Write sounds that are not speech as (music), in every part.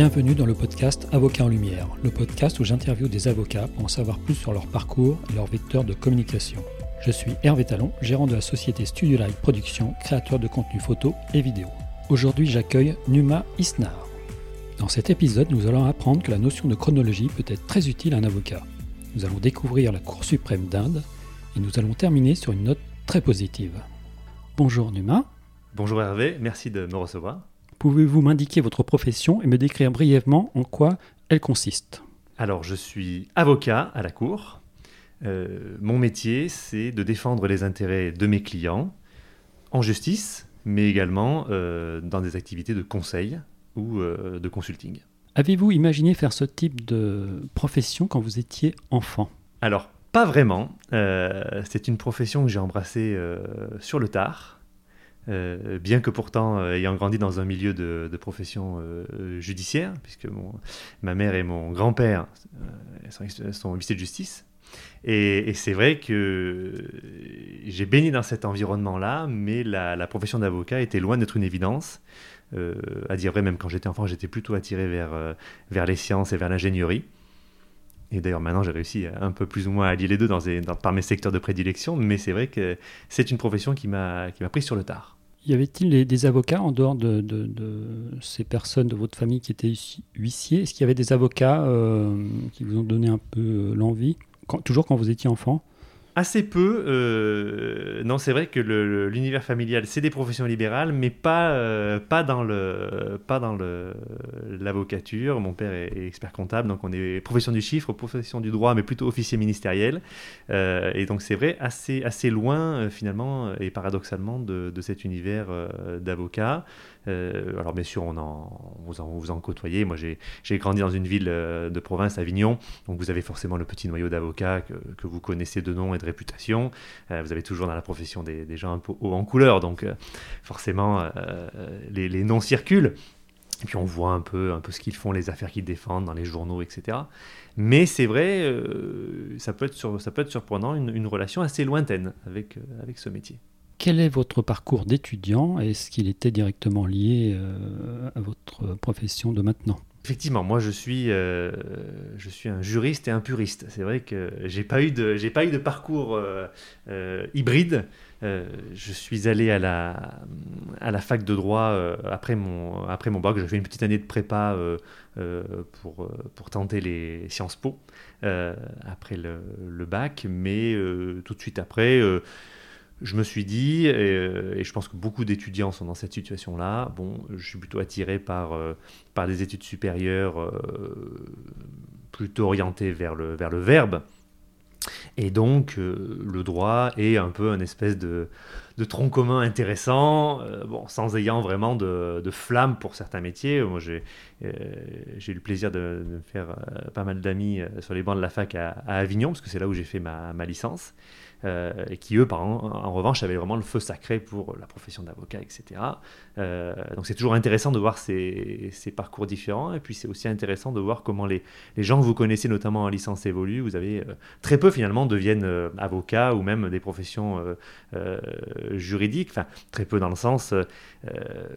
Bienvenue dans le podcast Avocat en Lumière, le podcast où j'interviewe des avocats pour en savoir plus sur leur parcours et leur vecteur de communication. Je suis Hervé Talon, gérant de la société Studio Live Production, créateur de contenu photo et vidéo. Aujourd'hui, j'accueille Numa Isnar. Dans cet épisode, nous allons apprendre que la notion de chronologie peut être très utile à un avocat. Nous allons découvrir la Cour suprême d'Inde et nous allons terminer sur une note très positive. Bonjour Numa. Bonjour Hervé, merci de me recevoir. Pouvez-vous m'indiquer votre profession et me décrire brièvement en quoi elle consiste? Alors, je suis avocat à la Cour. Euh, mon métier, c'est de défendre les intérêts de mes clients en justice, mais également euh, dans des activités de conseil ou euh, de consulting. Avez-vous imaginé faire ce type de profession quand vous étiez enfant? Alors, pas vraiment. c'est une profession que j'ai embrassée sur le tard. Euh, bien que pourtant euh, ayant grandi dans un milieu de, profession euh, judiciaire, puisque ma mère et mon grand-père sont, sont huissiers de justice. Et, c'est vrai que j'ai baigné dans cet environnement-là, mais la, profession d'avocat était loin d'être une évidence. à dire vrai, même quand j'étais enfant, j'étais plutôt attiré vers, vers les sciences et vers l'ingénierie. Et d'ailleurs, maintenant, j'ai réussi un peu plus ou moins à allier les deux par mes secteurs de prédilection, mais c'est vrai que c'est une profession qui m'a pris sur le tard. Y avait-il des, avocats en dehors de, ces personnes de votre famille qui étaient huissiers? Est-ce qu'il y avait des avocats euh, qui vous ont donné un peu euh, l'envie, toujours quand vous étiez enfant? Assez peu. Euh, non, c'est vrai que l'univers familial, c'est des professions libérales, mais pas, euh, pas dans le pas dans l'avocature. Mon père est, expert comptable, donc on est profession du chiffre, profession du droit, mais plutôt officier ministériel. Euh, et donc c'est vrai, assez, assez loin finalement et paradoxalement de, de cet univers d'avocat. Euh, alors bien sûr, on vous, en, vous côtoyez. Moi, j'ai grandi dans une ville euh, de province, Avignon, donc vous avez forcément le petit noyau d'avocats que, vous connaissez de nom et de réputation. Euh, vous avez toujours dans la profession des, gens un peu haut en couleur, donc forcément, les, noms circulent. Et puis on voit un peu, ce qu'ils font, les affaires qu'ils défendent dans les journaux, etc. Mais c'est vrai, ça, peut être surprenant, une, relation assez lointaine avec ce métier. Quel est votre parcours d'étudiant Est-ce qu'il était directement lié euh, à votre profession de maintenant? Effectivement, moi je suis, euh, je suis un juriste et un puriste. C'est vrai que j'ai pas eu de, pas eu de parcours euh, hybride. je suis allé à la, à la fac de droit après mon, après mon bac. J'ai fait une petite année de prépa pour, pour tenter les Sciences Po après le, le, bac, mais tout de suite après je me suis dit, euh, et, je pense que beaucoup d'étudiants sont dans cette situation-là, bon, je suis plutôt attiré par, euh, par des études supérieures euh, plutôt orientées vers le, vers le verbe. Et donc, le droit est un peu un espèce de, de tronc commun intéressant, bon, sans ayant vraiment de, de, flamme pour certains métiers. Moi, j'ai eu le plaisir de, de faire pas mal d'amis sur les bancs de la fac à, à Avignon, parce que c'est là où j'ai fait ma, ma licence. Euh, et qui eux, par, en, revanche, avaient vraiment le feu sacré pour la profession d'avocat, etc. Euh, donc c'est toujours intéressant de voir ces, parcours différents, et puis c'est aussi intéressant de voir comment les, les, gens que vous connaissez, notamment en licence évoluent. Vous avez euh, très peu finalement deviennent avocats ou même des professions juridiques, enfin très peu dans le sens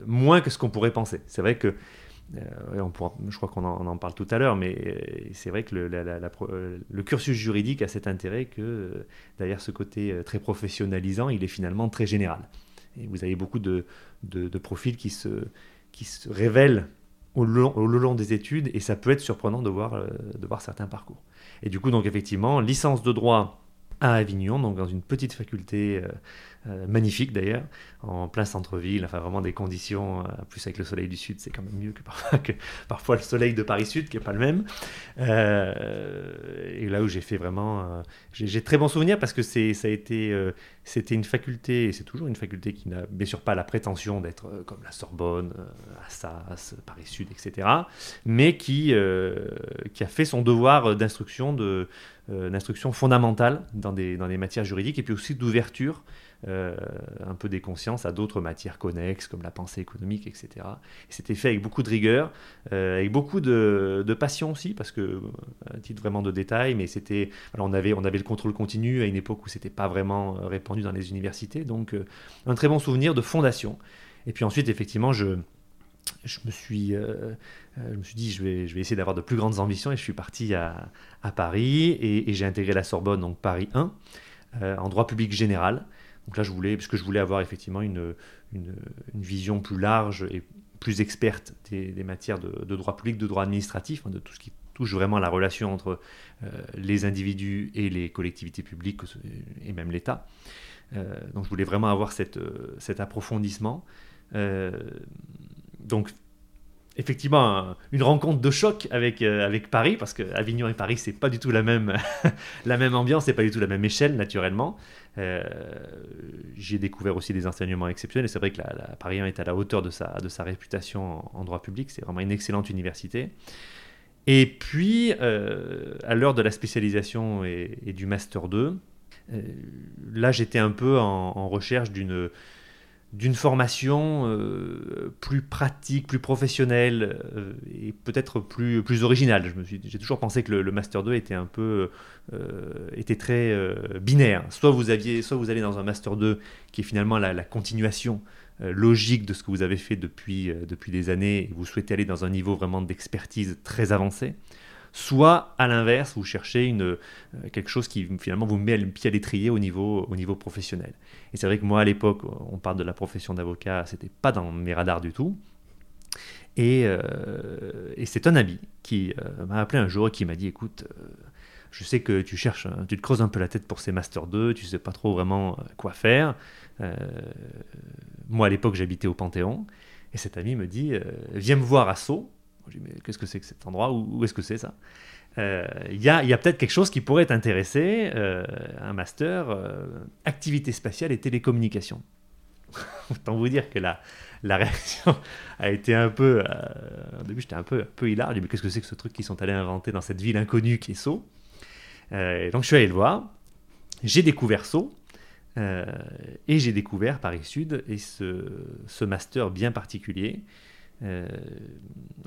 moins que ce qu'on pourrait penser. C'est vrai que euh, on je crois qu'on en, parle tout à l'heure, mais euh, c'est vrai que euh, le, cursus juridique a cet intérêt que derrière ce côté très professionnalisant, il est finalement très général. Et vous avez beaucoup de, profils qui se, qui se révèlent au long, au long, des études, et ça peut être surprenant de voir, de voir certains parcours. Et du coup, donc effectivement, licence de droit à Avignon, donc dans une petite faculté euh, magnifique d'ailleurs, en plein centre-ville, enfin vraiment des conditions, euh, plus avec le soleil du sud, c'est quand même mieux que parfois, (laughs) le soleil de Paris-Sud, qui n'est pas le même. Euh, et là où j'ai fait vraiment... j'ai très bons souvenirs parce que ça a été, c'était une faculté, et c'est toujours une faculté qui n'a bien sûr pas la prétention d'être comme la Sorbonne, Assas, Paris-Sud, etc., mais qui, qui a fait son devoir d'instruction de d'instruction fondamentale dans des, dans des matières juridiques et puis aussi d'ouverture euh, un peu des consciences à d'autres matières connexes comme la pensée économique, etc. Et c'était fait avec beaucoup de rigueur, euh, avec beaucoup de, passion aussi, parce que, un titre vraiment de détail, mais c'était, on, avait, on avait le contrôle continu à une époque où c'était pas vraiment répandu dans les universités, donc euh, un très bon souvenir de fondation. Et puis ensuite, effectivement, je, je me suis, je me suis dit, je vais, je vais essayer d'avoir de plus grandes ambitions et je suis parti à, Paris et, j'ai intégré la Sorbonne, donc Paris 1, en droit public général. Donc là, je voulais, puisque je voulais avoir effectivement une, une, vision plus large et plus experte des, matières de, droit public, de droit administratif, de tout ce qui touche vraiment à la relation entre les individus et les collectivités publiques et même l'État. Euh, donc je voulais vraiment avoir cette, euh, cet approfondissement. Euh, donc effectivement une rencontre de choc avec, avec Paris, parce que Avignon et Paris, c'est pas du tout la même, (laughs) la même ambiance, c'est pas du tout la même échelle, naturellement. j'ai découvert aussi des enseignements exceptionnels, et c'est vrai que la, Paris est à la hauteur de sa, de sa réputation en, droit public, c'est vraiment une excellente université. Et puis, à l'heure de la spécialisation et, du Master 2, euh, là, j'étais un peu en, recherche d'une d'une formation euh, plus pratique, plus professionnelle euh, et peut-être plus, plus originale. J'ai toujours pensé que le, Master 2 était un peu, était très binaire. Soit vous aviez, soit vous allez dans un Master 2 qui est finalement la, la continuation logique de ce que vous avez fait depuis, depuis des années et vous souhaitez aller dans un niveau vraiment d'expertise très avancé soit à l'inverse, vous cherchez euh, quelque chose qui finalement vous met le pied à l'étrier au niveau, au niveau professionnel. Et c'est vrai que moi à l'époque, on parle de la profession d'avocat, c'était pas dans mes radars du tout. Et, euh, et c'est un ami qui euh, m'a appelé un jour et qui m'a dit écoute, je sais que tu cherches, tu te creuses un peu la tête pour ces Master 2, tu sais pas trop vraiment quoi faire. moi à l'époque j'habitais au Panthéon. Et cet ami me dit Viens me voir à Sceaux, je dis, mais qu'est-ce que c'est que cet endroit? Où, est-ce que c'est ça? Euh, Il y a, peut-être quelque chose qui pourrait t'intéresser, euh, un master, euh, activité spatiale et télécommunication. (laughs) Autant vous dire que la, la réaction a été un peu. au début, j'étais un peu, un peu hilar. Je dis, mais qu'est-ce que c'est que ce truc qu'ils sont allés inventer dans cette ville inconnue qui est Sceaux? Donc, je suis allé le voir. J'ai découvert Sceaux. et j'ai découvert Paris Sud et ce, ce master bien particulier euh,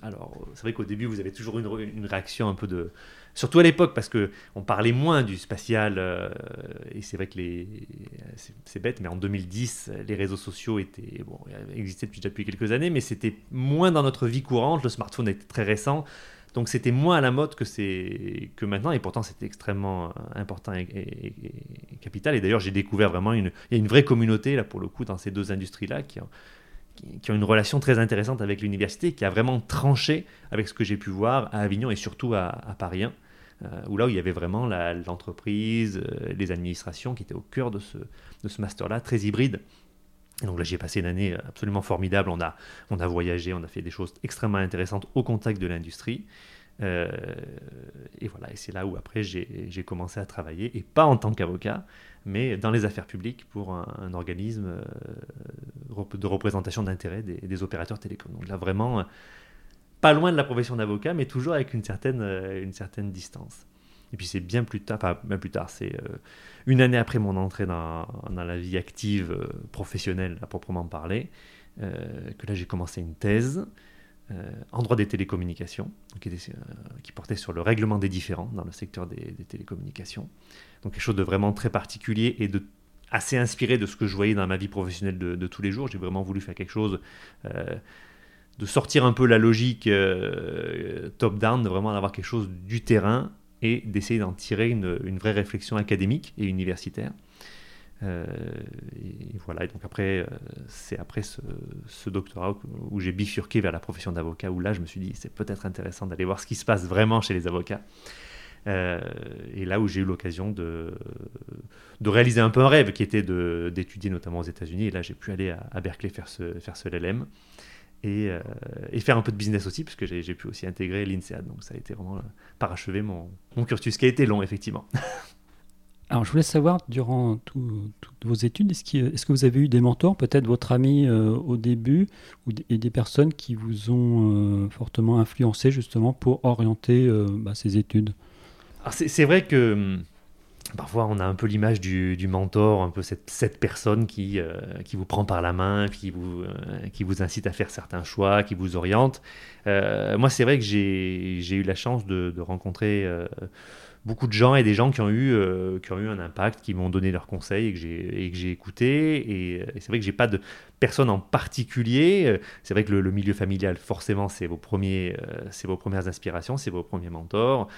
alors, c'est vrai qu'au début, vous avez toujours une, réaction un peu de. Surtout à l'époque, parce qu'on parlait moins du spatial, euh, et c'est vrai que. C'est bête, mais en 2010, les réseaux sociaux étaient. Bon, existaient depuis, depuis quelques années, mais c'était moins dans notre vie courante. Le smartphone était très récent. Donc c'était moins à la mode que, que maintenant, et pourtant c'était extrêmement important et, et capital. Et d'ailleurs, j'ai découvert vraiment une, il y a une vraie communauté, là, pour le coup, dans ces deux industries-là, qui, qui, ont une relation très intéressante avec l'université, qui a vraiment tranché avec ce que j'ai pu voir à Avignon et surtout à, Paris 1, euh, où là où il y avait vraiment l'entreprise, euh, les administrations qui étaient au cœur de ce, de ce master-là, très hybride. Et donc là, j'ai passé une année absolument formidable. On a, on a voyagé, on a fait des choses extrêmement intéressantes au contact de l'industrie. Euh, et voilà, et c'est là où après j'ai commencé à travailler, et pas en tant qu'avocat, mais dans les affaires publiques pour un, organisme euh, de représentation d'intérêt des, opérateurs télécoms. Donc là, vraiment, euh, pas loin de la profession d'avocat, mais toujours avec une certaine, une certaine distance. Et puis c'est bien plus tard, pas bien plus tard, c'est une année après mon entrée dans, la vie active professionnelle à proprement parler, que là j'ai commencé une thèse en droit des télécommunications, qui, euh, qui, portait sur le règlement des différends dans le secteur des, télécommunications. Donc quelque chose de vraiment très particulier et de assez inspiré de ce que je voyais dans ma vie professionnelle de, tous les jours. J'ai vraiment voulu faire quelque chose euh, de sortir un peu la logique top-down, de vraiment avoir quelque chose du terrain et d'essayer d'en tirer une, vraie réflexion académique et universitaire. Euh, et voilà, et donc après, euh, c'est après ce, doctorat où j'ai bifurqué vers la profession d'avocat, où là je me suis dit c'est peut-être intéressant d'aller voir ce qui se passe vraiment chez les avocats. Euh, et là où j'ai eu l'occasion de, réaliser un peu un rêve qui était d'étudier notamment aux États-Unis. Et là, j'ai pu aller à, Berkeley faire ce, faire ce LLM et, faire un peu de business aussi, puisque j'ai pu aussi intégrer l'INSEAD. Donc ça a été vraiment parachever mon cursus, qui a été long, effectivement. (laughs) Alors, je voulais savoir, durant toutes vos études, est-ce que, vous avez eu des mentors, peut-être votre ami euh, au début, ou et des personnes qui vous ont euh, fortement influencé justement pour orienter euh, bah, ces études? C'est vrai que hum, parfois on a un peu l'image du, mentor, un peu cette, personne qui, qui vous prend par la main, qui vous, qui vous incite à faire certains choix, qui vous oriente. moi, c'est vrai que j'ai eu la chance de rencontrer beaucoup de gens et des gens qui ont eu, euh, qui ont eu un impact, qui m'ont donné leurs conseils et que j'ai, et écouté. Et, c'est vrai que j'ai pas de personne en particulier. C'est vrai que le, milieu familial, forcément, c'est vos, vos premières inspirations, c'est vos premiers mentors.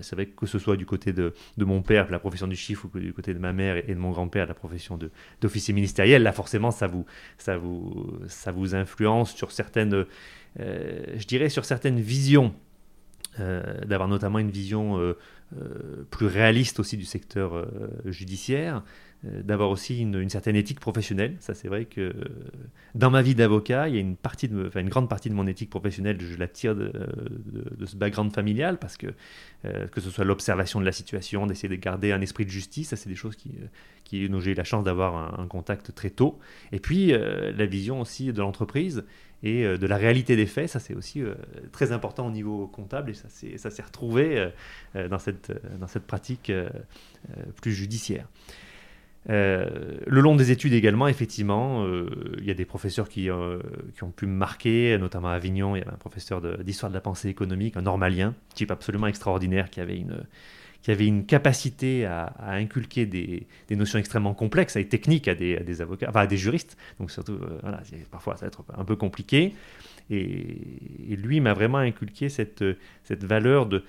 c'est vrai que que ce soit du côté de, de mon père, la profession du chiffre, ou du côté de ma mère et de mon grand-père, la profession d'officier ministériel, là forcément ça vous, ça vous, ça vous influence sur certaines, je dirais sur certaines visions euh, d'avoir notamment une vision euh, euh, plus réaliste aussi du secteur judiciaire, d'avoir aussi une, certaine éthique professionnelle. Ça, c'est vrai que dans ma vie d'avocat, il y a une, partie de, une grande partie de mon éthique professionnelle, je la tire de, ce background familial, parce que que ce soit l'observation de la situation, d'essayer de garder un esprit de justice, ça, c'est des choses qui, qui dont j'ai eu la chance d'avoir un, contact très tôt. Et puis, la vision aussi de l'entreprise et euh, de la réalité des faits. Ça, c'est aussi euh, très important au niveau comptable et ça s'est retrouvé euh, dans, cette, dans cette pratique plus judiciaire. le long des études également, effectivement, il y a des professeurs qui, qui, ont pu me marquer, notamment à Avignon, il y avait un professeur d'histoire de, de, la pensée économique, un normalien, type absolument extraordinaire, qui avait une, qui avait une capacité à, inculquer des, notions extrêmement complexes et techniques à des, avocats, enfin à des juristes. Donc surtout, euh, parfois ça va être un peu compliqué. Et, lui m'a vraiment inculqué cette, valeur de,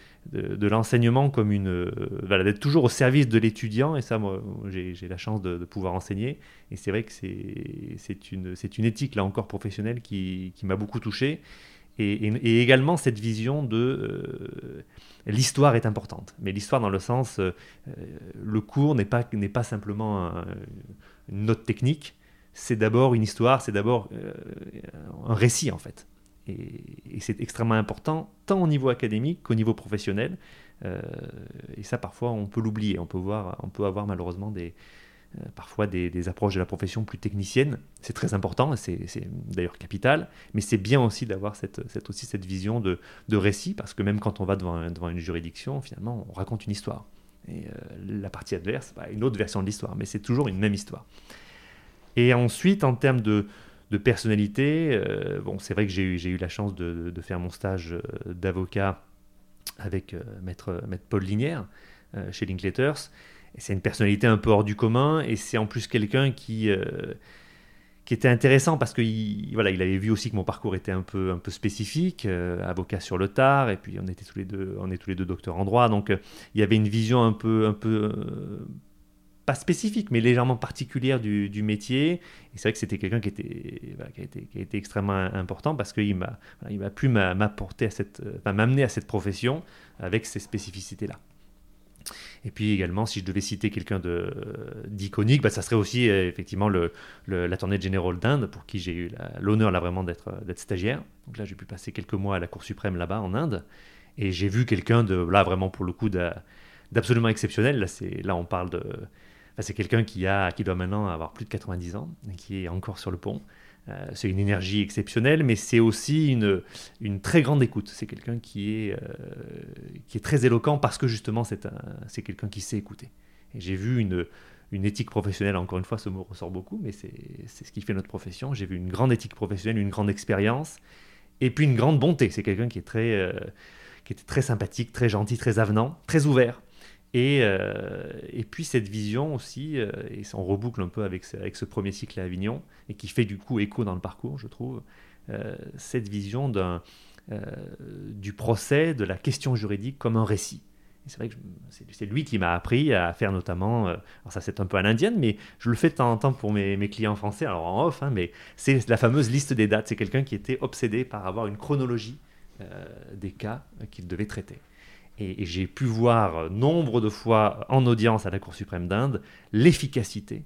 l'enseignement comme une, euh, d'être toujours au service de l'étudiant. Et ça, moi, j'ai la chance de, pouvoir enseigner. Et c'est vrai que c'est une, éthique là encore professionnelle qui, qui m'a beaucoup touché et, également cette vision de euh, l'histoire est importante. Mais l'histoire dans le sens, euh, le cours n'est pas, n'est pas simplement une note technique, c'est d'abord une histoire, c'est d'abord euh, un récit en fait. Et, c'est extrêmement important, tant au niveau académique qu'au niveau professionnel. et ça, parfois, on peut l'oublier. On, peut voir, on peut avoir malheureusement des, euh, parfois des, approches de la profession plus techniciennes. C'est très important, c'est d'ailleurs capital, mais c'est bien aussi d'avoir cette, aussi cette vision de, récit, parce que même quand on va devant, une juridiction, finalement, on raconte une histoire. Et euh, la partie adverse, bah, une autre version de l'histoire, mais c'est toujours une même histoire. Et ensuite, en termes de, personnalité, euh, bon, c'est vrai que j'ai eu, eu la chance de, faire mon stage d'avocat avec maître, maître Paul Linière chez Linklaters c'est une personnalité un peu hors du commun et c'est en plus quelqu'un qui, euh, qui était intéressant parce qu'il voilà, il avait vu aussi que mon parcours était un peu, un peu spécifique, euh, avocat sur le tard, et puis on était tous les deux, on est tous les deux docteurs en droit, donc euh, il y avait une vision un peu, un peu pas spécifique, mais légèrement particulière du, du métier. Et c'est vrai que c'était quelqu'un qui était, qui, qui extrêmement important parce qu'il m'a, il m'a pu m'apporter à cette, m'amener à cette profession avec ces spécificités-là. Et puis également, si je devais citer quelqu'un d'iconique, bah, ça serait aussi euh, effectivement le, l'attorney général d'Inde, pour qui j'ai eu l'honneur là vraiment d'être, d'être stagiaire. Donc là, j'ai pu passer quelques mois à la Cour suprême là-bas en Inde, et j'ai vu quelqu'un de là vraiment pour le coup d'absolument exceptionnel. Là, là on parle de, c'est quelqu'un qui a, qui doit maintenant avoir plus de 90 ans, et qui est encore sur le pont. Euh, c'est une énergie exceptionnelle, mais c'est aussi une, une, très grande écoute. C'est quelqu'un qui, est euh, qui est très éloquent parce que justement c'est quelqu'un qui sait écouter. J'ai vu une, une éthique professionnelle, encore une fois ce mot ressort beaucoup, mais c'est ce qui fait notre profession. J'ai vu une grande éthique professionnelle, une grande expérience, et puis une grande bonté. C'est quelqu'un qui, est très, euh, qui très sympathique, très gentil, très avenant, très ouvert. Et, euh, et, puis cette vision aussi, euh, et on reboucle un peu avec ce, avec ce, premier cycle à Avignon, et qui fait du coup écho dans le parcours, je trouve, euh, cette vision du procès, de la question juridique comme un récit. C'est vrai que c'est lui qui m'a appris à faire notamment, alors ça c'est un peu à l'indienne, mais je le fais de temps en temps pour mes, mes clients français, alors en off, hein, mais c'est la fameuse liste des dates. C'est quelqu'un qui était obsédé par avoir une chronologie des cas qu'il devait traiter. Et, j'ai pu voir nombre de fois en audience à la Cour suprême d'Inde l'efficacité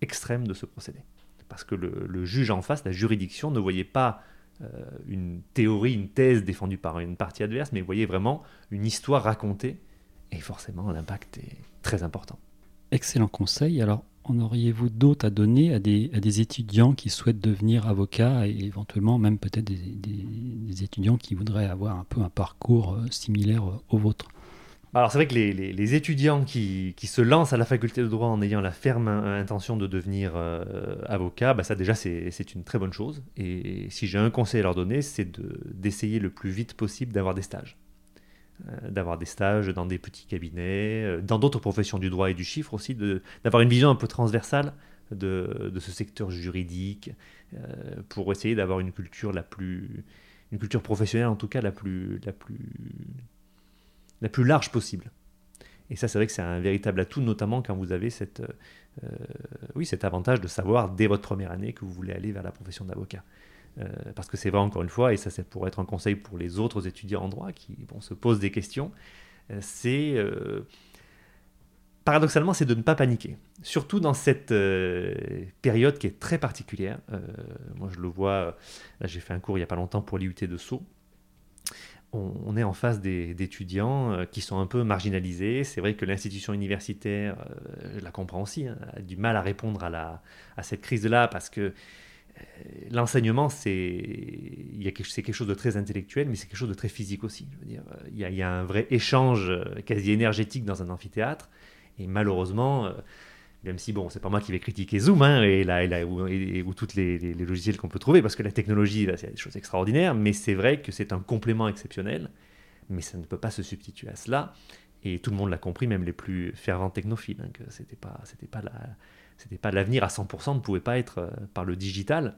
extrême de ce procédé. Parce que le, juge en face, la juridiction, ne voyait pas euh, une théorie, une thèse défendue par une partie adverse, mais voyait vraiment une histoire racontée. Et forcément, l'impact est très important. Excellent conseil. Alors, en auriez-vous d'autres à donner à des, étudiants qui souhaitent devenir avocats et éventuellement même peut-être des, étudiants qui voudraient avoir un peu un parcours euh, similaire euh, au vôtre? Alors c'est vrai que les, étudiants qui, qui, se lancent à la faculté de droit en ayant la ferme intention de devenir euh, avocat, bah ça déjà c'est une très bonne chose. Et si j'ai un conseil à leur donner, c'est d'essayer le plus vite possible d'avoir des stages. D'avoir des stages dans des petits cabinets, dans d'autres professions du droit et du chiffre aussi, d'avoir une vision un peu transversale de, ce secteur juridique pour essayer d'avoir une culture la plus une culture professionnelle en tout cas la plus la plus la plus large possible. Et ça, c'est vrai que c'est un véritable atout, notamment quand vous avez cette, euh, oui, cet avantage de savoir dès votre première année que vous voulez aller vers la profession d'avocat. Euh, parce que c'est vrai, encore une fois, et ça c'est pour être un conseil pour les autres étudiants en droit qui bon, se posent des questions, euh, c'est paradoxalement, c'est de ne pas paniquer. Surtout dans cette période qui est très particulière. moi, je le vois, là j'ai fait un cours il n'y a pas longtemps pour l'IUT de Sceaux on, est en face d'étudiants euh, qui sont un peu marginalisés. C'est vrai que l'institution universitaire, euh, je la comprend aussi, hein, a du mal à répondre à, la, à cette crise-là parce que euh, l'enseignement, c'est quelque chose de très intellectuel, mais c'est quelque chose de très physique aussi. il, y a, un vrai échange quasi énergétique dans un amphithéâtre. Et malheureusement, même si, bon, c'est pas moi qui vais critiquer Zoom hein, et, là, et, là, ou, toutes les, logiciels qu'on peut trouver, parce que la technologie, c'est des choses extraordinaires, mais c'est vrai que c'est un complément exceptionnel, mais ça ne peut pas se substituer à cela. Et tout le monde l'a compris, même les plus fervents technophiles, hein, que c'était pas, pas la, c'était pas l'avenir à 100%, ne pouvait pas être euh, par le digital.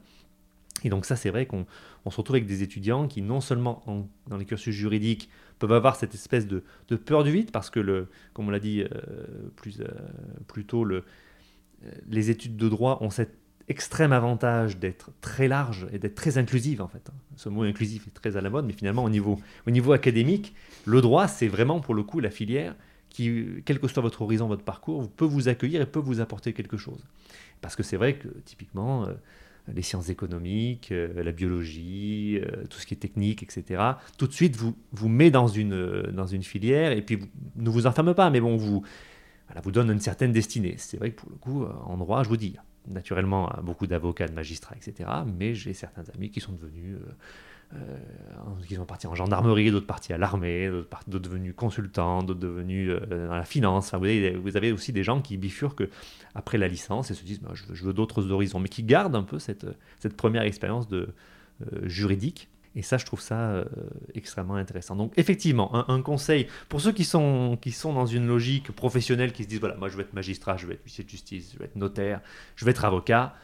Et donc ça, c'est vrai qu'on se retrouve avec des étudiants qui, non seulement dans les cursus juridiques, peuvent avoir cette espèce de, peur du vide, parce que, le, comme on l'a dit euh, plus, euh, tôt, le, euh, les études de droit ont cet extrême avantage d'être très large et d'être très inclusive en fait. Ce mot inclusif est très à la mode, mais finalement au niveau, au niveau académique, le droit c'est vraiment pour le coup la filière qui, quel que soit votre horizon, votre parcours, peut vous accueillir et peut vous apporter quelque chose. Parce que c'est vrai que typiquement, les sciences économiques, euh, la biologie, euh, tout ce qui est technique, etc., tout de suite vous, vous met dans une, euh, dans une filière et puis ne vous enferme pas, mais bon, vous, voilà, vous donne une certaine destinée. C'est vrai que pour le coup, en droit, je vous dis, naturellement, beaucoup d'avocats, de magistrats, etc., mais j'ai certains amis qui sont devenus euh, qui sont partis en gendarmerie, d'autres partis à l'armée, d'autres devenus consultants, d'autres devenus euh, dans la finance. vous, avez, aussi des gens qui bifurquent après la licence et se disent bah, je veux, d'autres horizons, mais qui gardent un peu cette, première expérience de, euh, juridique. Et ça, je trouve ça extrêmement intéressant. Donc, effectivement, un, un, conseil pour ceux qui sont, qui sont dans une logique professionnelle, qui se disent voilà, moi je veux être magistrat, je veux être huissier de justice, je veux être notaire, je veux être avocat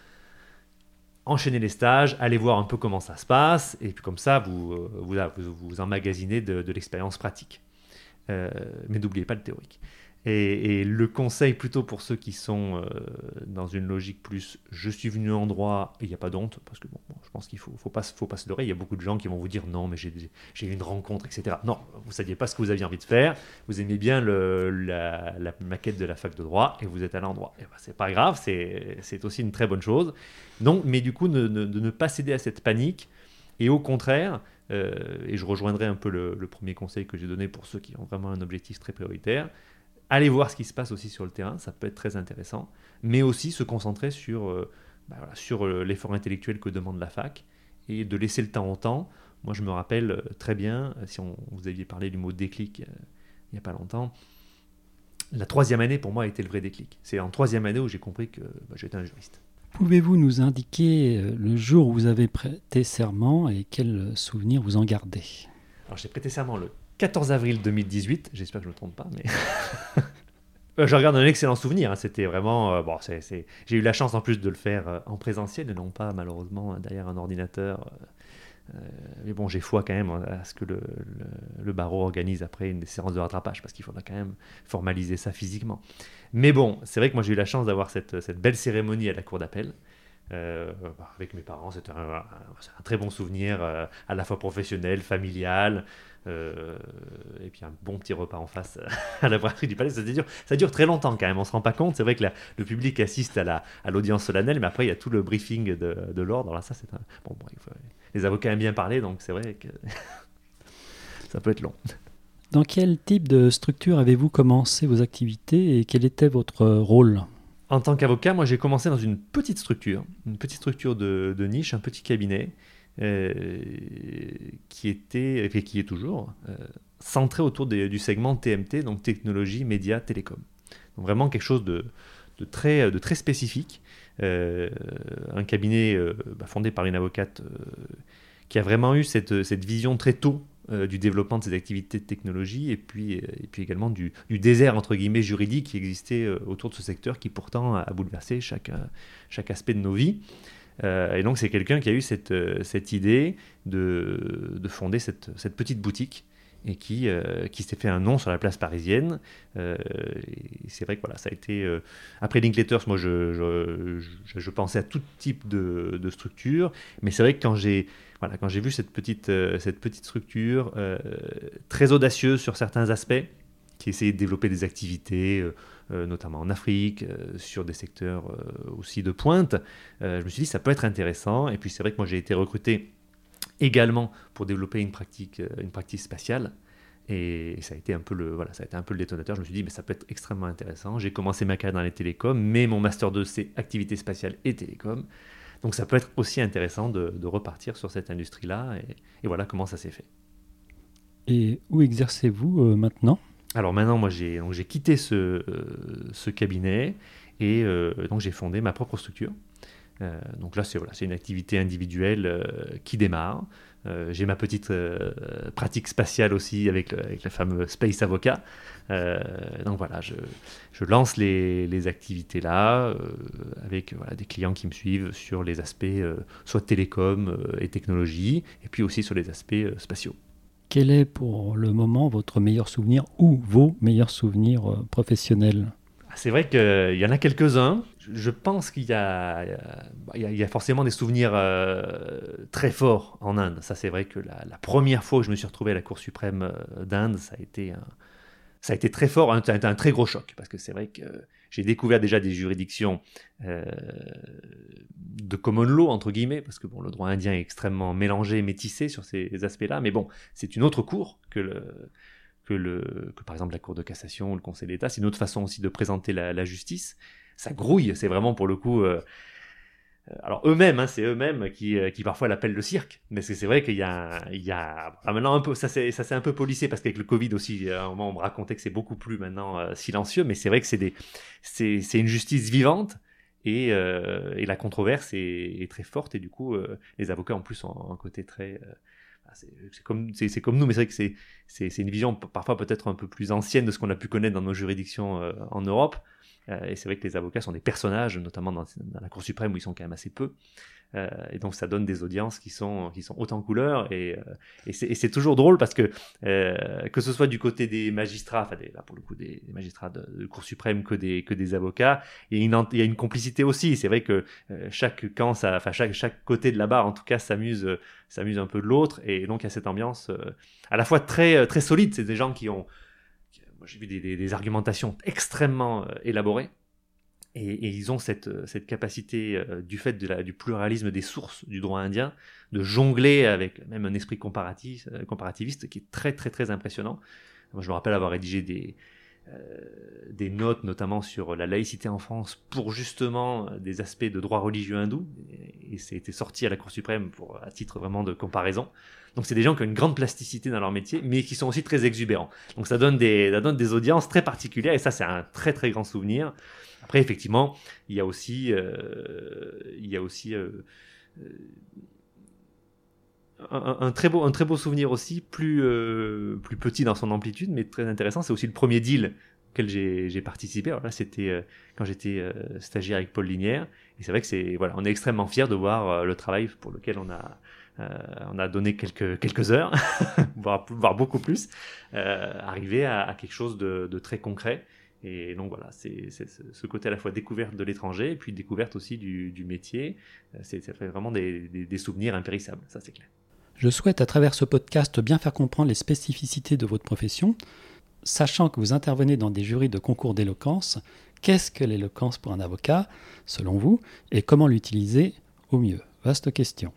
enchaîner les stages, aller voir un peu comment ça se passe, et puis comme ça, vous euh, vous, vous, emmagasinez de, de l'expérience pratique. Euh, mais n'oubliez pas le théorique. Et, le conseil plutôt pour ceux qui sont euh, dans une logique plus je suis venu en droit il n'y a pas d'honte, parce que bon, je pense qu'il faut, faut pas, se leurrer, il y a beaucoup de gens qui vont vous dire non mais j'ai eu une rencontre, etc. Non, vous ne saviez pas ce que vous aviez envie de faire, vous aimez bien la, maquette de la fac de droit et vous êtes à l'endroit. Et ben, c'est pas grave, c'est aussi une très bonne chose. Donc, mais du coup, de ne pas céder à cette panique et au contraire, euh, et je rejoindrai un peu le premier conseil que j'ai donné pour ceux qui ont vraiment un objectif très prioritaire, aller voir ce qui se passe aussi sur le terrain, ça peut être très intéressant, mais aussi se concentrer sur, euh, bah sur euh, l'effort intellectuel que demande la fac et de laisser le temps au temps. Moi, je me rappelle euh, très bien, si on, vous aviez parlé du mot déclic il n'y a pas longtemps, la troisième année pour moi a été le vrai déclic. C'est en troisième année où j'ai compris que bah, j'étais un juriste. Pouvez-vous nous indiquer le jour où vous avez prêté serment et quels souvenirs vous en gardez? Alors j'ai prêté serment le 14 avril 2018, j'espère que je ne me trompe pas, mais. (laughs) Euh, je regarde un excellent souvenir. Hein. C'était vraiment. Euh, bon, c'est, J'ai eu la chance en plus de le faire euh, en présentiel et non pas malheureusement derrière un ordinateur. mais bon, j'ai foi quand même à ce que le, le, barreau organise après une séance de rattrapage parce qu'il faudra quand même formaliser ça physiquement. Mais bon, c'est vrai que moi j'ai eu la chance d'avoir cette, cette belle cérémonie à la cour d'appel. avec mes parents, c'était un, un, très bon souvenir, à la fois professionnel, familial, euh, et puis un bon petit repas en face (laughs) à la brasserie du Palais. Ça dure, ça dure très longtemps quand même, on se rend pas compte. C'est vrai que le public assiste à l'audience à solennelle, mais après il y a tout le briefing de, de l'ordre. Là, ça, c'est bon, les avocats aiment bien parler, donc c'est vrai que (laughs) ça peut être long. Dans quel type de structure avez-vous commencé vos activités et quel était votre rôle? En tant qu'avocat, moi j'ai commencé dans une petite structure, une petite structure de, de niche, un petit cabinet. Euh, qui était, et qui est toujours, euh, centré autour du segment TMT, donc technologie, médias, télécom. Donc vraiment quelque chose de, très, spécifique. Euh, un cabinet bah, fondé par une avocate qui a vraiment eu cette, vision très tôt du développement de ces activités de technologie et puis, également du, désert entre guillemets juridique qui existait autour de ce secteur qui pourtant a bouleversé chaque aspect de nos vies. Et donc c'est quelqu'un qui a eu cette, cette idée de, de fonder cette, cette petite boutique et qui, euh, qui s'est fait un nom sur la place parisienne. Euh, c'est vrai que voilà, ça a été. Euh, après Linklaters, moi, je, je, je, pensais à tout type de, de structure, mais c'est vrai que quand j'ai voilà, vu cette petite, cette petite structure très audacieuse sur certains aspects, qui essayait de développer des activités, notamment en Afrique, sur des secteurs aussi de pointe, je me suis dit ça peut être intéressant. Et puis c'est vrai que moi j'ai été recruté également pour développer une pratique, euh, une pratique spatiale. Et ça a été un peu le voilà, ça a été un peu le détonateur. Je me suis dit mais ça peut être extrêmement intéressant. J'ai commencé ma carrière dans les télécoms, mais mon master 2 c'est activité spatiale et télécom. Donc ça peut être aussi intéressant de, repartir sur cette industrie-là. Et, voilà comment ça s'est fait. Et où exercez-vous euh, maintenant? Alors maintenant, moi j'ai quitté ce, euh, ce cabinet et donc j'ai fondé ma propre structure euh, donc là, c'est voilà, une activité individuelle euh, qui démarre. Euh, j'ai ma petite pratique spatiale aussi avec le, avec fameux Space Avocat. donc voilà, je, je lance les, les activités là avec voilà, des clients qui me suivent sur les aspects soit télécom et technologie, et puis aussi sur les aspects spatiaux. Quel est pour le moment votre meilleur souvenir ou vos meilleurs souvenirs professionnels? C'est vrai qu'il y en a quelques-uns. Je pense qu'il y, a, forcément des souvenirs euh, très forts en Inde. Ça, c'est vrai que la, première fois où je me suis retrouvé à la Cour suprême euh, d'Inde, ça a été ça a été très fort, un, un très gros choc, parce que c'est vrai que j'ai découvert déjà des juridictions euh, de common law, entre guillemets, parce que bon, le droit indien est extrêmement mélangé, métissé sur ces aspects-là, mais bon, c'est une autre cour que le, que, le, que par exemple la Cour de cassation ou le Conseil d'État. C'est une autre façon aussi de présenter la, justice. Ça grouille, c'est vraiment pour le coup. Euh, alors eux-mêmes, hein, c'est eux-mêmes qui, euh, qui parfois l'appellent le cirque, mais c'est vrai qu'il y a, il y a ah, maintenant un peu, ça c'est ça c'est un peu policé parce qu'avec le Covid aussi, un moment on me racontait que c'est beaucoup plus maintenant silencieux, mais c'est vrai que c'est des, c'est, c'est une justice vivante et, et la controverse est, est, très forte et du coup les avocats en plus ont un côté très ah, c'est comme, comme nous, mais c'est vrai que c'est une vision parfois peut-être un peu plus ancienne de ce qu'on a pu connaître dans nos juridictions euh, en Europe. Euh, et c'est vrai que les avocats sont des personnages, notamment dans, la Cour suprême où ils sont quand même assez peu. Euh, et donc ça donne des audiences qui sont, qui sont hautes en couleur. Et, euh, et c'est toujours drôle parce que que ce soit du côté des magistrats, enfin pour le coup des, magistrats de, Cour suprême que des, que des avocats, il y, a une, complicité aussi. C'est vrai que chaque camp, ça, enfin chaque, chaque côté de la barre en tout cas s'amuse s'amuse un peu de l'autre. Et donc il y a cette ambiance à la fois très, très solide. C'est des gens qui ont... J'ai vu des, argumentations extrêmement élaborées. Et, ils ont cette, euh, capacité, euh, du fait du pluralisme des sources du droit indien, de jongler avec même un esprit comparatif, euh, comparativiste qui est très très très impressionnant. Moi, je me rappelle avoir rédigé des, notes notamment sur la laïcité en France pour justement des aspects de droit religieux hindou et, et été sorti à la Cour suprême pour à titre vraiment de comparaison. Donc c'est des gens qui ont une grande plasticité dans leur métier mais qui sont aussi très exubérants. Donc ça donne des audiences très particulières et ça c'est un très très grand souvenir. Après, effectivement, il y a aussi, euh, euh, euh, un, très beau, souvenir aussi, plus, plus petit dans son amplitude, mais très intéressant. C'est aussi le premier deal auquel j'ai participé. Alors là, c'était quand j'étais stagiaire avec Paul Linière. Et c'est vrai que c'est voilà, on est extrêmement fiers de voir le travail pour lequel on a on a donné quelques, heures, (laughs) voire, beaucoup plus, arriver à, quelque chose de, très concret et donc voilà, c'est ce côté à la fois découverte de l'étranger puis découverte aussi du, métier. Euh, c'est vraiment des, des, souvenirs impérissables, ça c'est clair. Je souhaite à travers ce podcast bien faire comprendre les spécificités de votre profession. Sachant que vous intervenez dans des jurys de concours d'éloquence, qu'est-ce que l'éloquence pour un avocat, selon vous, et comment l'utiliser au mieux? Vaste question.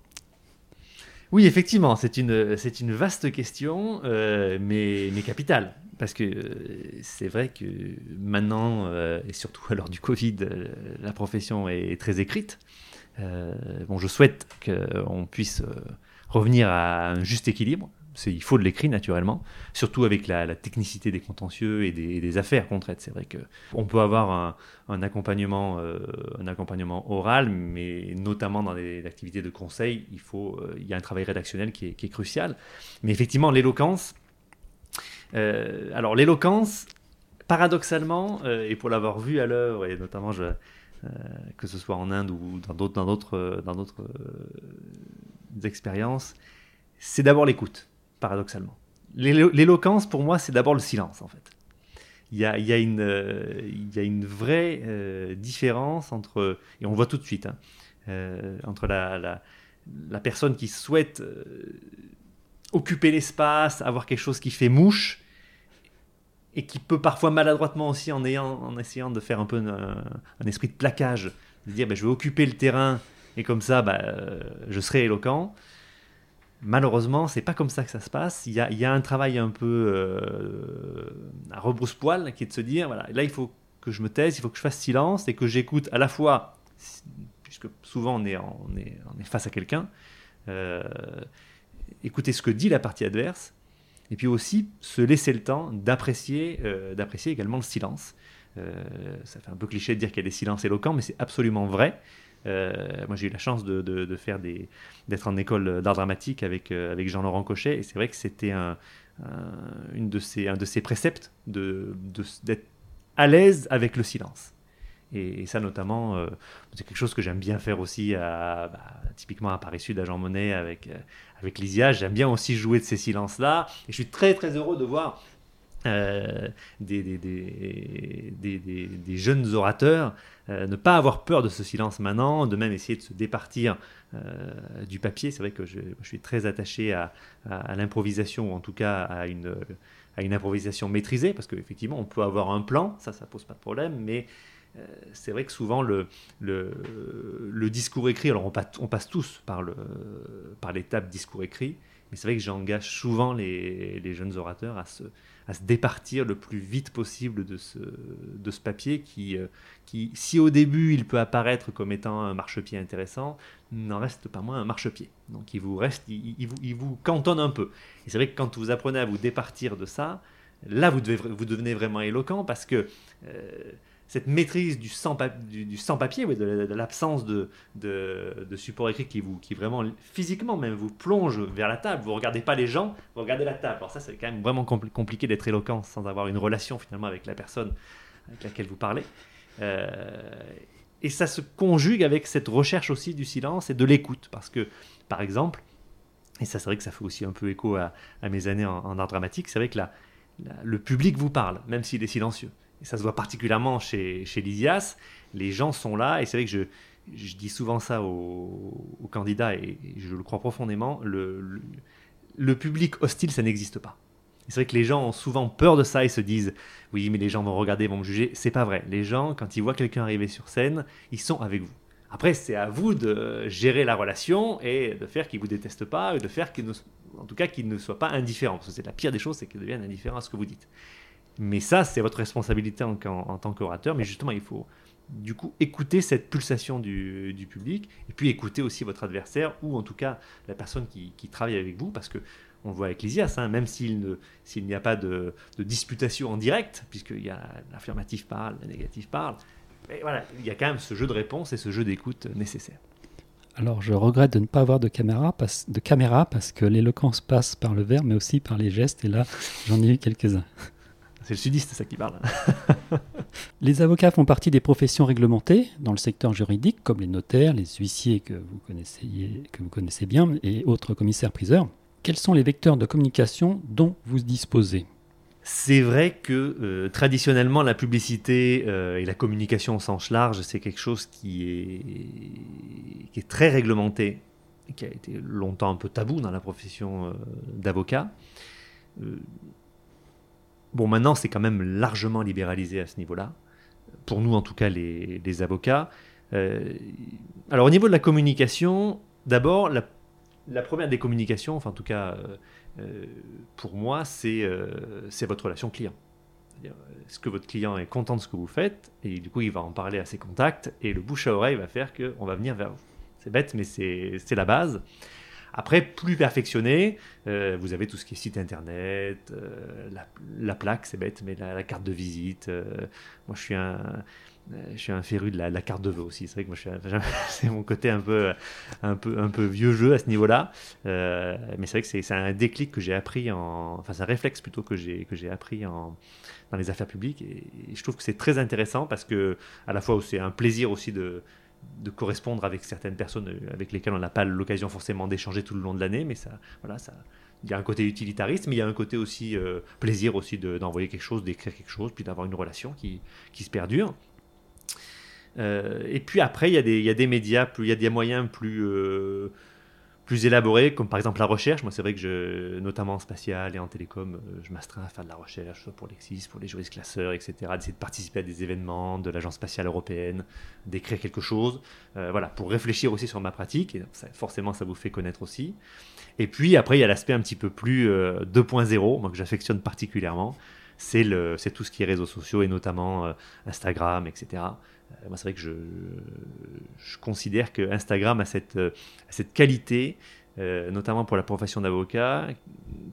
Oui, effectivement, c'est une, c'est vaste question, euh, mais, mais capitale. Parce que euh, c'est vrai que maintenant, euh, et surtout (laughs) à l'heure du Covid, la profession est très écrite. bon, je souhaite qu'on puisse revenir à un juste équilibre. Il faut de l'écrit naturellement, surtout avec la, technicité des contentieux et des, affaires qu'on traite. C'est vrai qu'on peut avoir un, accompagnement, euh, accompagnement oral, mais notamment dans les activités de conseil, il, faut, euh, il y a un travail rédactionnel qui est, crucial. Mais effectivement, l'éloquence, euh, alors l'éloquence, paradoxalement, et pour l'avoir vu à l'œuvre, et notamment que ce soit en Inde ou dans d'autres, d'autres expériences, c'est d'abord l'écoute paradoxalement. L'éloquence, pour moi, c'est d'abord le silence, en fait. Il y a, euh, une vraie euh, différence entre, et on voit tout de suite, hein, euh, entre la, personne qui souhaite occuper l'espace, avoir quelque chose qui fait mouche, et qui peut parfois maladroitement aussi, en, ayant, en essayant de faire un peu un, esprit de plaquage, de dire ben, je vais occuper le terrain, et comme ça, ben, je serai éloquent Malheureusement, c'est pas comme ça que ça se passe. Il y a, un travail un peu euh, à rebrousse-poil qui est de se dire voilà, là il faut que je me taise, il faut que je fasse silence et que j'écoute à la fois, puisque souvent on est, on est, on est face à quelqu'un, euh, écouter ce que dit la partie adverse, et puis aussi se laisser le temps d'apprécier, euh, d'apprécier également le silence. ça fait un peu cliché de dire qu'il y a des silences éloquents, mais c'est absolument vrai. Euh, moi, j'ai eu la chance de, faire d'être en école d'art dramatique avec, euh, avec Jean-Laurent Cochet, et c'est vrai que c'était un, une de ses préceptes d'être à l'aise avec le silence. Et, ça, notamment, euh, c'est quelque chose que j'aime bien faire aussi, bah, typiquement à Paris Sud, à Jean Monnet, avec, avec Lysia. J'aime bien aussi jouer de ces silences-là. Et je suis très, très heureux de voir euh, des, jeunes orateurs, euh, ne pas avoir peur de ce silence maintenant, de même essayer de se départir euh, du papier. C'est vrai que je, suis très attaché à, l'improvisation, ou en tout cas à une, improvisation maîtrisée, parce qu'effectivement, on peut avoir un plan, ça, ça pose pas de problème, mais c'est vrai que souvent le, discours écrit, alors on, passe, tous par l'étape discours écrit, mais c'est vrai que j'engage souvent les, les, jeunes orateurs à se, à se départir le plus vite possible de ce, de ce papier qui, euh, qui, si au début il peut apparaître comme étant un marchepied intéressant, n'en reste pas moins un marchepied. Donc il vous reste, il, vous, il vous cantonne un peu. Et c'est vrai que quand vous apprenez à vous départir de ça, là vous, devez, vous devenez vraiment éloquent parce que euh, cette maîtrise du sans-papier, du, de, l'absence de, de, support écrit qui vous, qui vraiment physiquement même vous plonge vers la table. Vous regardez pas les gens, vous regardez la table. Alors ça, c'est quand même vraiment compliqué d'être éloquent sans avoir une relation finalement avec la personne avec laquelle vous parlez. Euh, et ça se conjugue avec cette recherche aussi du silence et de l'écoute, parce que, par exemple, et ça c'est vrai que ça fait aussi un peu écho à, mes années en, art dramatique, c'est vrai que la, le public vous parle, même s'il est silencieux et ça se voit particulièrement chez, chez Lysias, les gens sont là, et c'est vrai que je, je dis souvent ça aux, candidats, et, je le crois profondément, le, le, public hostile, ça n'existe pas. C'est vrai que les gens ont souvent peur de ça et se disent oui mais les gens vont regarder, vont me juger. C'est pas vrai. Les gens quand ils voient quelqu'un arriver sur scène, ils sont avec vous. Après c'est à vous de gérer la relation et de faire qu'ils vous détestent pas, et de faire qu'ils en tout cas qu'ils ne soient pas indifférents. Parce que c'est la pire des choses, c'est qu'ils deviennent indifférents à ce que vous dites. Mais ça, c'est votre responsabilité en, tant qu'orateur. Mais justement, il faut du coup écouter cette pulsation du, public et puis écouter aussi votre adversaire ou en tout cas la personne qui, travaille avec vous parce que on voit avec Lysias, hein, même s'il n'y a pas de, disputation en direct, puisqu'il y a l'affirmatif parle, le négatif parle, mais voilà, il y a quand même ce jeu de réponse et ce jeu d'écoute nécessaire. Alors je regrette de ne pas avoir de caméra, de caméra parce que l'éloquence passe par le verbe mais aussi par les gestes et là j'en ai eu quelques-uns. C'est le sudiste, ça qui parle. (laughs) les avocats font partie des professions réglementées dans le secteur juridique, comme les notaires, les huissiers que vous connaissez, que vous connaissez bien et autres commissaires-priseurs. Quels sont les vecteurs de communication dont vous disposez? C'est vrai que euh, traditionnellement, la publicité euh, et la communication au sens large, c'est quelque chose qui est, qui est très réglementé, qui a été longtemps un peu tabou dans la profession euh, d'avocat. Bon, maintenant, c'est quand même largement libéralisé à ce niveau-là. Pour nous, en tout cas, les, avocats. Euh, alors, au niveau de la communication, d'abord, la, première des communications, enfin, en tout cas, euh, euh, pour moi, c'est votre relation client. Est-ce que votre client est content de ce que vous faites Et du coup, il va en parler à ses contacts et le bouche à oreille va faire qu'on va venir vers vous. C'est bête, mais c'est la base. Après, plus perfectionné, vous avez tout ce qui est site internet, la, plaque, c'est bête, mais la, carte de visite. moi, je suis un, je suis un féru de la, carte de vœux aussi. C'est vrai que moi, (laughs) c'est mon côté un peu, un peu, un peu vieux jeu à ce niveau-là. Euh, mais c'est vrai que c'est un déclic que j'ai appris en, enfin, c'est un réflexe plutôt que j'ai que j'ai appris en dans les affaires publiques. Et, je trouve que c'est très intéressant parce que à la fois c'est un plaisir aussi de de correspondre avec certaines personnes avec lesquelles on n'a pas l'occasion forcément d'échanger tout le long de l'année, mais ça, voilà, ça, il y a un côté utilitariste, mais il y a un côté aussi euh, plaisir aussi d'envoyer quelque chose, d'écrire quelque chose, puis d'avoir une relation qui, qui se perdure. Euh, et puis après, il y, a des, il y a des médias, il y a des moyens plus, euh, plus élaborés, comme par exemple la recherche. Moi, c'est vrai que, je, notamment en spatial et en télécom, euh, je m'astreins à faire de la recherche, soit pour l'Exis, pour les juristes classeurs, etc., d'essayer de participer à des événements de l'Agence spatiale européenne, d'écrire quelque chose, voilà, pour réfléchir aussi sur ma pratique. Et forcément, ça vous fait connaître aussi. Et puis après, il y a l'aspect un petit peu plus 2.0, moi que j'affectionne particulièrement. C'est tout ce qui est réseaux sociaux et notamment Instagram, etc. Euh, moi, c'est vrai que je, je considère que Instagram a cette, euh, cette qualité, euh, notamment pour la profession d'avocat,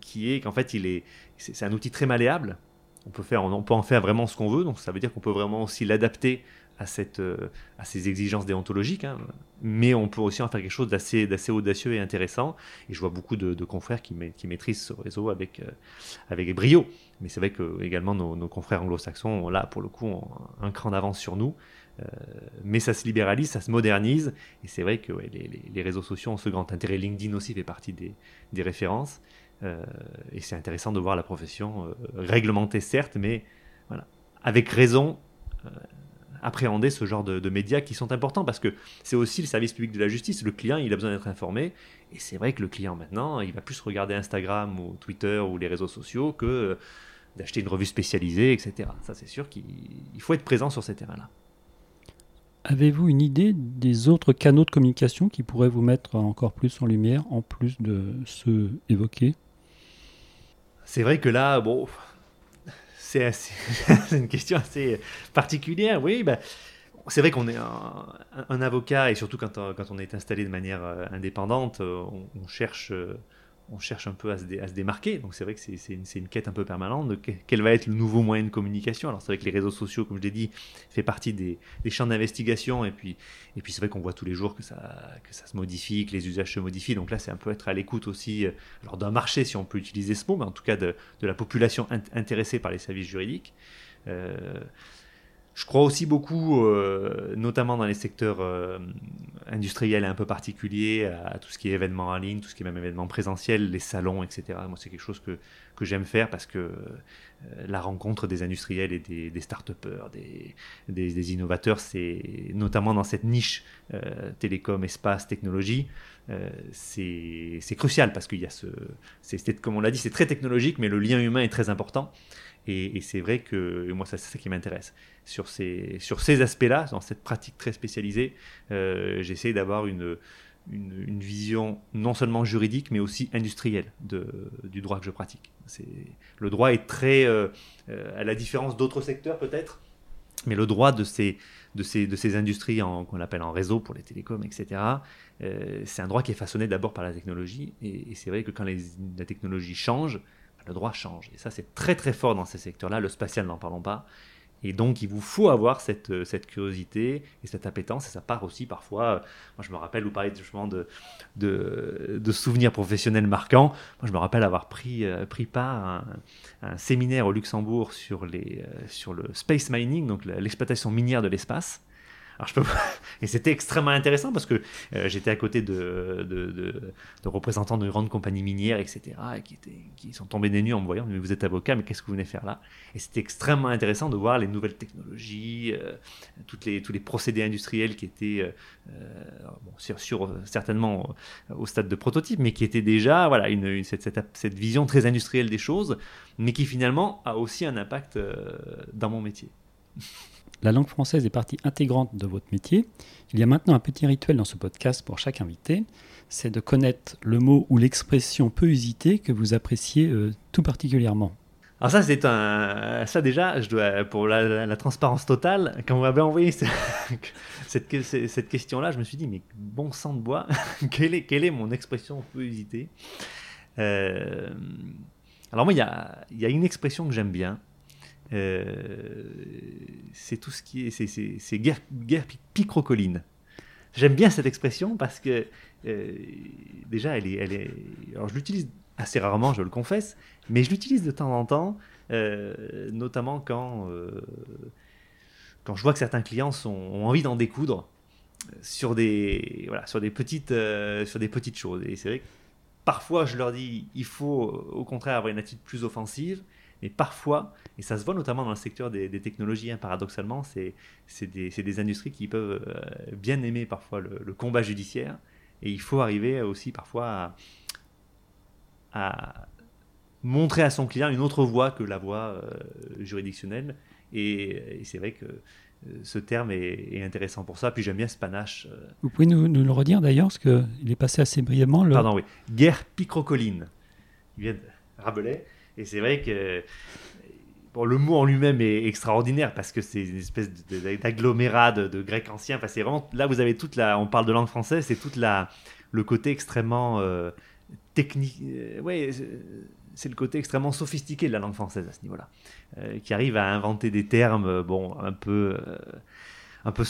qui est qu'en fait, il est, c'est, un outil très malléable. On peut, faire, on peut en faire vraiment ce qu'on veut, donc ça veut dire qu'on peut vraiment aussi l'adapter à, cette, à ces exigences déontologiques, hein. mais on peut aussi en faire quelque chose d'assez, d'assez audacieux et intéressant. Et je vois beaucoup de, confrères qui, qui, maîtrisent ce réseau avec, avec brio. Mais c'est vrai que également nos, confrères anglo-saxons là, pour le coup, un cran d'avance sur nous. Euh, mais ça se libéralise, ça se modernise. Et c'est vrai que les, réseaux sociaux ont ce grand intérêt. LinkedIn aussi fait partie des, références. Euh, et c'est intéressant de voir la profession euh, réglementée, certes, mais voilà, avec raison appréhender ce genre de, médias qui sont importants parce que c'est aussi le service public de la justice. Le client, il a besoin d'être informé. Et c'est vrai que le client, maintenant, il va plus regarder Instagram ou Twitter ou les réseaux sociaux que d'acheter une revue spécialisée, etc. Ça, c'est sûr qu'il faut être présent sur ces terrains-là. Avez-vous une idée des autres canaux de communication qui pourraient vous mettre encore plus en lumière, en plus de ceux évoqués? C'est vrai que là, bon, (laughs) (laughs) c'est une question assez particulière. Oui, ben, c'est vrai qu'on est un, avocat, et surtout quand, on est installé de manière euh, indépendante, on cherche euh, on cherche un peu à se, démarquer. Donc c'est vrai que c'est une, quête un peu permanente de quel va être le nouveau moyen de communication. Alors c'est vrai que les réseaux sociaux, comme je l'ai dit, fait partie des, champs d'investigation. Et puis, et puis c'est vrai qu'on voit tous les jours que ça, se modifie, que les usages se modifient. Donc là, c'est un peu être à l'écoute aussi euh, d'un marché, si on peut utiliser ce mot, mais en tout cas de, la population intéressée par les services juridiques. Euh, je crois aussi beaucoup, euh, notamment dans les secteurs euh, industriels un peu particuliers, à, tout ce qui est événements en ligne, tout ce qui est même événements présentiels, les salons, etc. Moi, c'est quelque chose que, que j'aime faire parce que euh, la rencontre des industriels et des, des start-upers, des, des, innovateurs, c'est notamment dans cette niche télécom, espace, technologie, c'est crucial parce qu'il y a ce. Comme on l'a dit, c'est très technologique, mais le lien humain est très important. Et, c'est vrai que moi, c'est ça qui m'intéresse. Sur ces, aspects-là, dans cette pratique très spécialisée, euh, j'essaie d'avoir une, vision non seulement juridique, mais aussi industrielle du droit que je pratique. Le droit est très, euh, euh, à la différence d'autres secteurs peut-être, mais le droit de ces, industries qu'on appelle en réseau pour les télécoms, etc., c'est un droit qui est façonné d'abord par la technologie. Et, c'est vrai que quand la technologie change, le droit change. Et ça, c'est très très fort dans ces secteurs-là. Le spatial, n'en parlons pas. Et donc, il vous faut avoir cette, euh, cette curiosité et cette appétence. Et ça part aussi parfois. Euh, moi, je me rappelle, vous parlez justement de, de, souvenirs professionnels marquants. Moi, je me rappelle avoir pris, euh, pris part à un, séminaire au Luxembourg sur, les, sur le space mining, donc l'exploitation minière de l'espace. Alors, je peux... (laughs) Et c'était extrêmement intéressant parce que euh, j'étais à côté de, de, représentants de grandes compagnies minières, etc., qui, étaient, qui sont tombés des nues en me voyant, mais vous êtes avocat, mais qu'est-ce que vous venez faire là? Et c'était extrêmement intéressant de voir les nouvelles technologies, euh, les, tous les procédés industriels qui étaient, euh, bon, sur, certainement au stade de prototype, mais qui étaient déjà voilà, une, cette, cette, vision très industrielle des choses, mais qui finalement a aussi un impact dans mon métier. (laughs) La langue française est partie intégrante de votre métier. Il y a maintenant un petit rituel dans ce podcast pour chaque invité, c'est de connaître le mot ou l'expression peu usité que vous appréciez euh, tout particulièrement. Alors ça, c'est un... Ça déjà, je dois, pour la, transparence totale, quand vous m'avez envoyé (laughs) cette, cette, question-là, je me suis dit, mais bon sang de bois, (laughs) quelle, est, quelle est mon expression peu hésiter euh, Alors moi, il y a, une expression que j'aime bien. Euh, c'est tout ce qui est... C'est guerre, guerre picrocoline. J'aime bien cette expression parce que euh, déjà, elle est. Alors je l'utilise assez rarement, je le confesse, mais je l'utilise de temps en temps, euh, notamment quand, quand je vois que certains clients ont envie d'en découdre sur des, voilà, sur, des petites, sur des petites choses. Et c'est vrai que parfois je leur dis il faut au contraire avoir une attitude plus offensive, mais parfois, et ça se voit notamment dans le secteur des, technologies, hein, paradoxalement, c'est des, des, industries qui peuvent bien aimer parfois le, le, combat judiciaire. Et il faut arriver aussi parfois à, à montrer à son client une autre voie que la voie euh, juridictionnelle. Et, c'est vrai que euh, ce terme est, intéressant pour ça. Puis j'aime bien ce panache. Euh. Vous pouvez nous, le redire d'ailleurs, parce qu'il est passé assez brièvement. Le... Pardon, oui. Guerre picrocoline. Il vient de Rabelais. Et c'est vrai que le mot en lui-même est extraordinaire parce que c'est une espèce d'agglomérat de, de, grec ancien. Enfin, c'est vraiment là vous avez toute la. On parle de langue française, c'est toute la le côté extrêmement technique. Euh, ouais, c'est le côté extrêmement sophistiqué de la langue française à ce niveau-là, euh, qui arrive à inventer des termes, euh, bon, un peu, un peu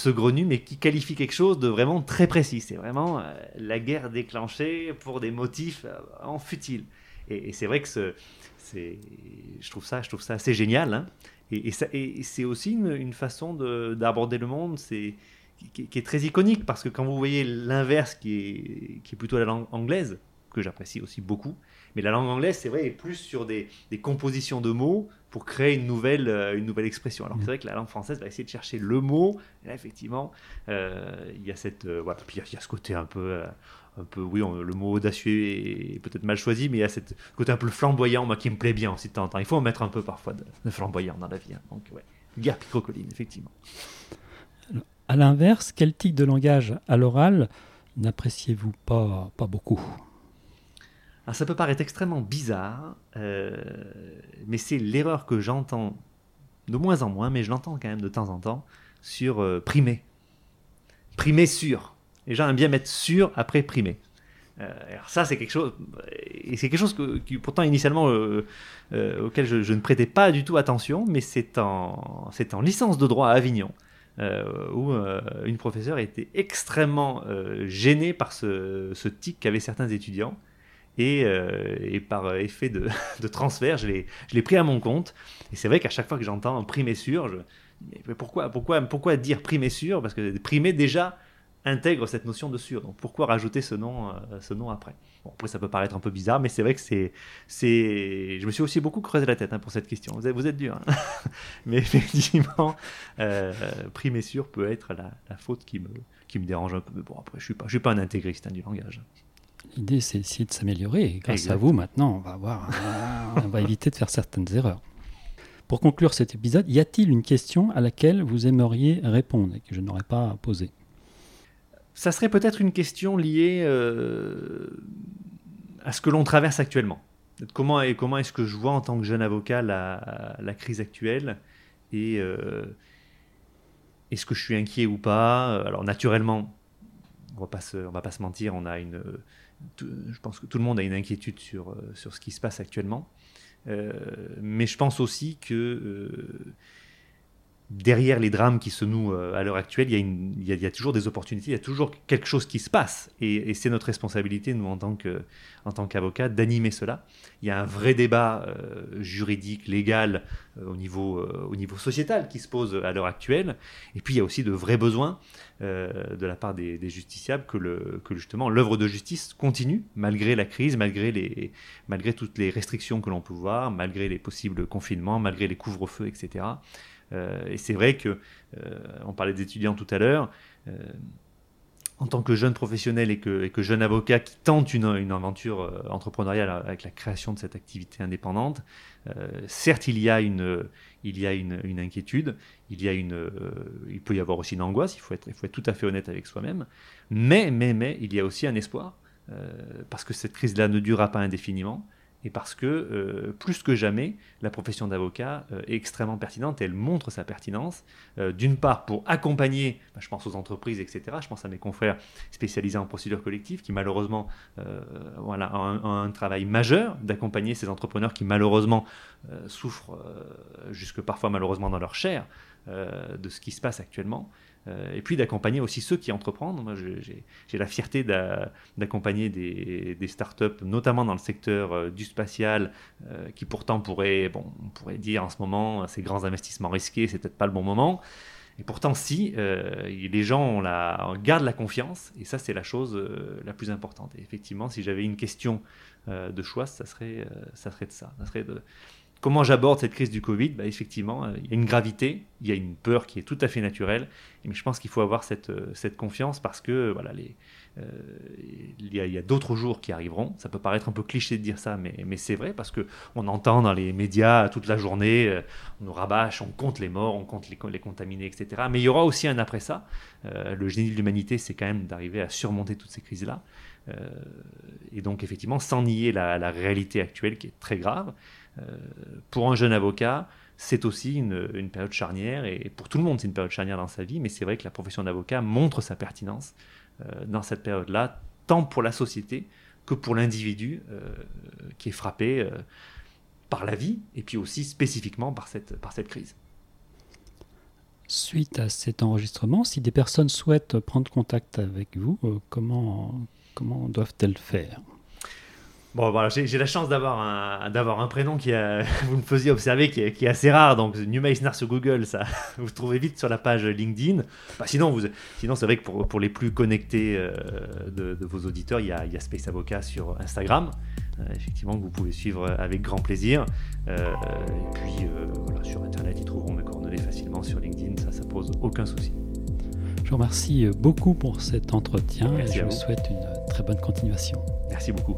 mais qui qualifient quelque chose de vraiment très précis. C'est vraiment la guerre déclenchée pour des motifs en futiles. Et, c'est vrai que ce, je trouve ça, je trouve ça assez génial. Hein. Et, et c'est aussi une, façon d'aborder le monde. C'est qui, qui, est très iconique parce que quand vous voyez l'inverse qui est, qui est plutôt la langue anglaise, que j'apprécie aussi beaucoup. Mais la langue anglaise, c'est vrai, est plus sur des, compositions de mots pour créer une nouvelle, euh, une nouvelle expression. Alors c'est vrai que la langue française va essayer de chercher le mot. Et là, effectivement, euh, il y a cette, euh, voilà, puis il y, a ce côté un peu, un peu, oui, le mot audacieux est peut-être mal choisi, mais il y a ce côté un peu flamboyant, moi, qui me plaît bien aussi de temps en temps. Il faut en mettre un peu parfois de, flamboyant dans la vie. Hein. Donc, ouais, guerre picrocoline, effectivement. À l'inverse, quel type de langage à l'oral n'appréciez-vous pas, pas beaucoup? Alors ça peut paraître extrêmement bizarre, euh, mais c'est l'erreur que j'entends de moins en moins, mais je l'entends quand même de temps en temps, sur euh, primer. Primer sur. Les gens aiment bien mettre sur après primer. Euh, alors ça, c'est quelque chose, et c'est quelque chose que, qui pourtant initialement auquel je, ne prêtais pas du tout attention, mais c'est en, c'est en licence de droit à Avignon. où une professeure était extrêmement gênée par ce, ce tic qu'avaient certains étudiants euh, et, par effet de, (laughs) transfert, je l'ai pris à mon compte. Et c'est vrai qu'à chaque fois que j'entends primer sûr, pourquoi, pourquoi, pourquoi dire primer sûr Parce que primer déjà intègre cette notion de sûr. Donc pourquoi rajouter ce nom, euh, ce nom après? Bon, Après, ça peut paraître un peu bizarre, mais c'est vrai que c'est. Je me suis aussi beaucoup creusé la tête hein, pour cette question. Vous êtes, vous êtes dur. Hein. (laughs) mais effectivement, euh, primer sûr peut être la, faute qui me, qui me dérange un peu. bon, après, je ne suis, pas, je suis pas un intégriste hein, du langage. L'idée, c'est d'essayer de s'améliorer. grâce à vous, maintenant, on va, avoir, on va éviter de faire certaines erreurs. Pour conclure cet épisode, y a-t-il une question à laquelle vous aimeriez répondre et que je n'aurais pas posée? Ça serait peut-être une question liée euh, à ce que l'on traverse actuellement. Comment, est-ce que je vois en tant que jeune avocat la, crise actuelle et euh, est-ce que je suis inquiet ou pas? Alors naturellement, on va va pas se mentir, on a une je pense que tout le monde a une inquiétude sur, euh, ce qui se passe actuellement. Mais je pense aussi que derrière les drames qui se nouent à l'heure actuelle, il y, a toujours des opportunités, il y a toujours quelque chose qui se passe. Et, c'est notre responsabilité, nous, en tant, qu'avocats, d'animer cela. Il y a un vrai débat juridique, légal, au, niveau, au niveau sociétal qui se pose à l'heure actuelle. Et puis, il y a aussi de vrais besoins euh, de la part des, justiciables que, justement l'œuvre de justice continue malgré la crise, malgré, malgré toutes les restrictions que l'on peut voir, malgré les possibles confinements, malgré les couvre-feux, etc. Euh, et c'est vrai que, euh, on parlait des étudiants tout à l'heure, en tant que jeune professionnel et que, jeune avocat qui tente une, une, aventure entrepreneuriale avec la création de cette activité indépendante, certes il y a une, il y a une, inquiétude, il, y a une, euh, il peut y avoir aussi une angoisse, il faut être, il faut être tout à fait honnête avec soi-même, mais, mais, mais, il y a aussi un espoir, euh, parce que cette crise-là ne durera pas indéfiniment, et parce que euh, plus que jamais, la profession d'avocat euh, est extrêmement pertinente elle montre sa pertinence, euh, d'une part pour accompagner, bah, je pense aux entreprises, etc., je pense à mes confrères spécialisés en procédure collective qui malheureusement voilà, ont un, travail majeur d'accompagner ces entrepreneurs qui malheureusement souffrent, jusque parfois malheureusement dans leur chair, de ce qui se passe actuellement. Euh, et puis d'accompagner aussi ceux qui entreprennent. Moi, j'ai la fierté d'accompagner des, startups, notamment dans le secteur euh, du spatial, euh, qui pourtant pourraient, bon, on pourrait dire en ce moment, ces grands investissements risqués, c'est peut-être pas le bon moment. Et pourtant, si, les gens ont la, la confiance, et ça, c'est la chose la plus importante. Et effectivement, si j'avais une question de choix, ça serait, ça serait de ça. Ça serait de, Comment j'aborde cette crise du Covid? Bah, Effectivement, euh, il y a une gravité, il y a une peur qui est tout à fait naturelle, mais je pense qu'il faut avoir cette, euh, cette confiance parce que voilà, euh, il y a, d'autres jours qui arriveront. Ça peut paraître un peu cliché de dire ça, mais, mais c'est vrai parce qu'on entend dans les médias toute la journée, on nous rabâche, on compte les morts, on compte les, les contaminés, etc. Mais il y aura aussi un après ça. le génie de l'humanité, c'est quand même d'arriver à surmonter toutes ces crises-là. et donc, effectivement, sans nier la réalité actuelle qui est très grave. Euh, pour un jeune avocat, c'est aussi une, période charnière, et pour tout le monde, c'est une période charnière dans sa vie, mais c'est vrai que la profession d'avocat montre sa pertinence euh, dans cette période-là, tant pour la société que pour l'individu euh, qui est frappé par la vie, et puis aussi spécifiquement par cette, crise. Suite à cet enregistrement, si des personnes souhaitent prendre contact avec vous, comment, comment doivent-elles faire? Bon, voilà, j'ai la chance d'avoir un, d'avoir un prénom qui, a, (laughs) vous me faisiez observer, qui est, qui est assez rare. Donc, New Meissner sur Google, ça, (laughs) vous trouvez vite sur la page LinkedIn. Bah, sinon, vous, sinon c'est vrai que pour, pour les plus connectés euh, de, de, vos auditeurs, il y, a, il y a Space Avocat sur Instagram. Euh, effectivement, que vous pouvez suivre avec grand plaisir. Euh, et puis, voilà, sur Internet, ils trouveront mes coordonnées facilement sur LinkedIn. Ça, ça pose aucun souci. Je vous remercie beaucoup pour cet entretien et je vous souhaite une très bonne continuation. Merci beaucoup.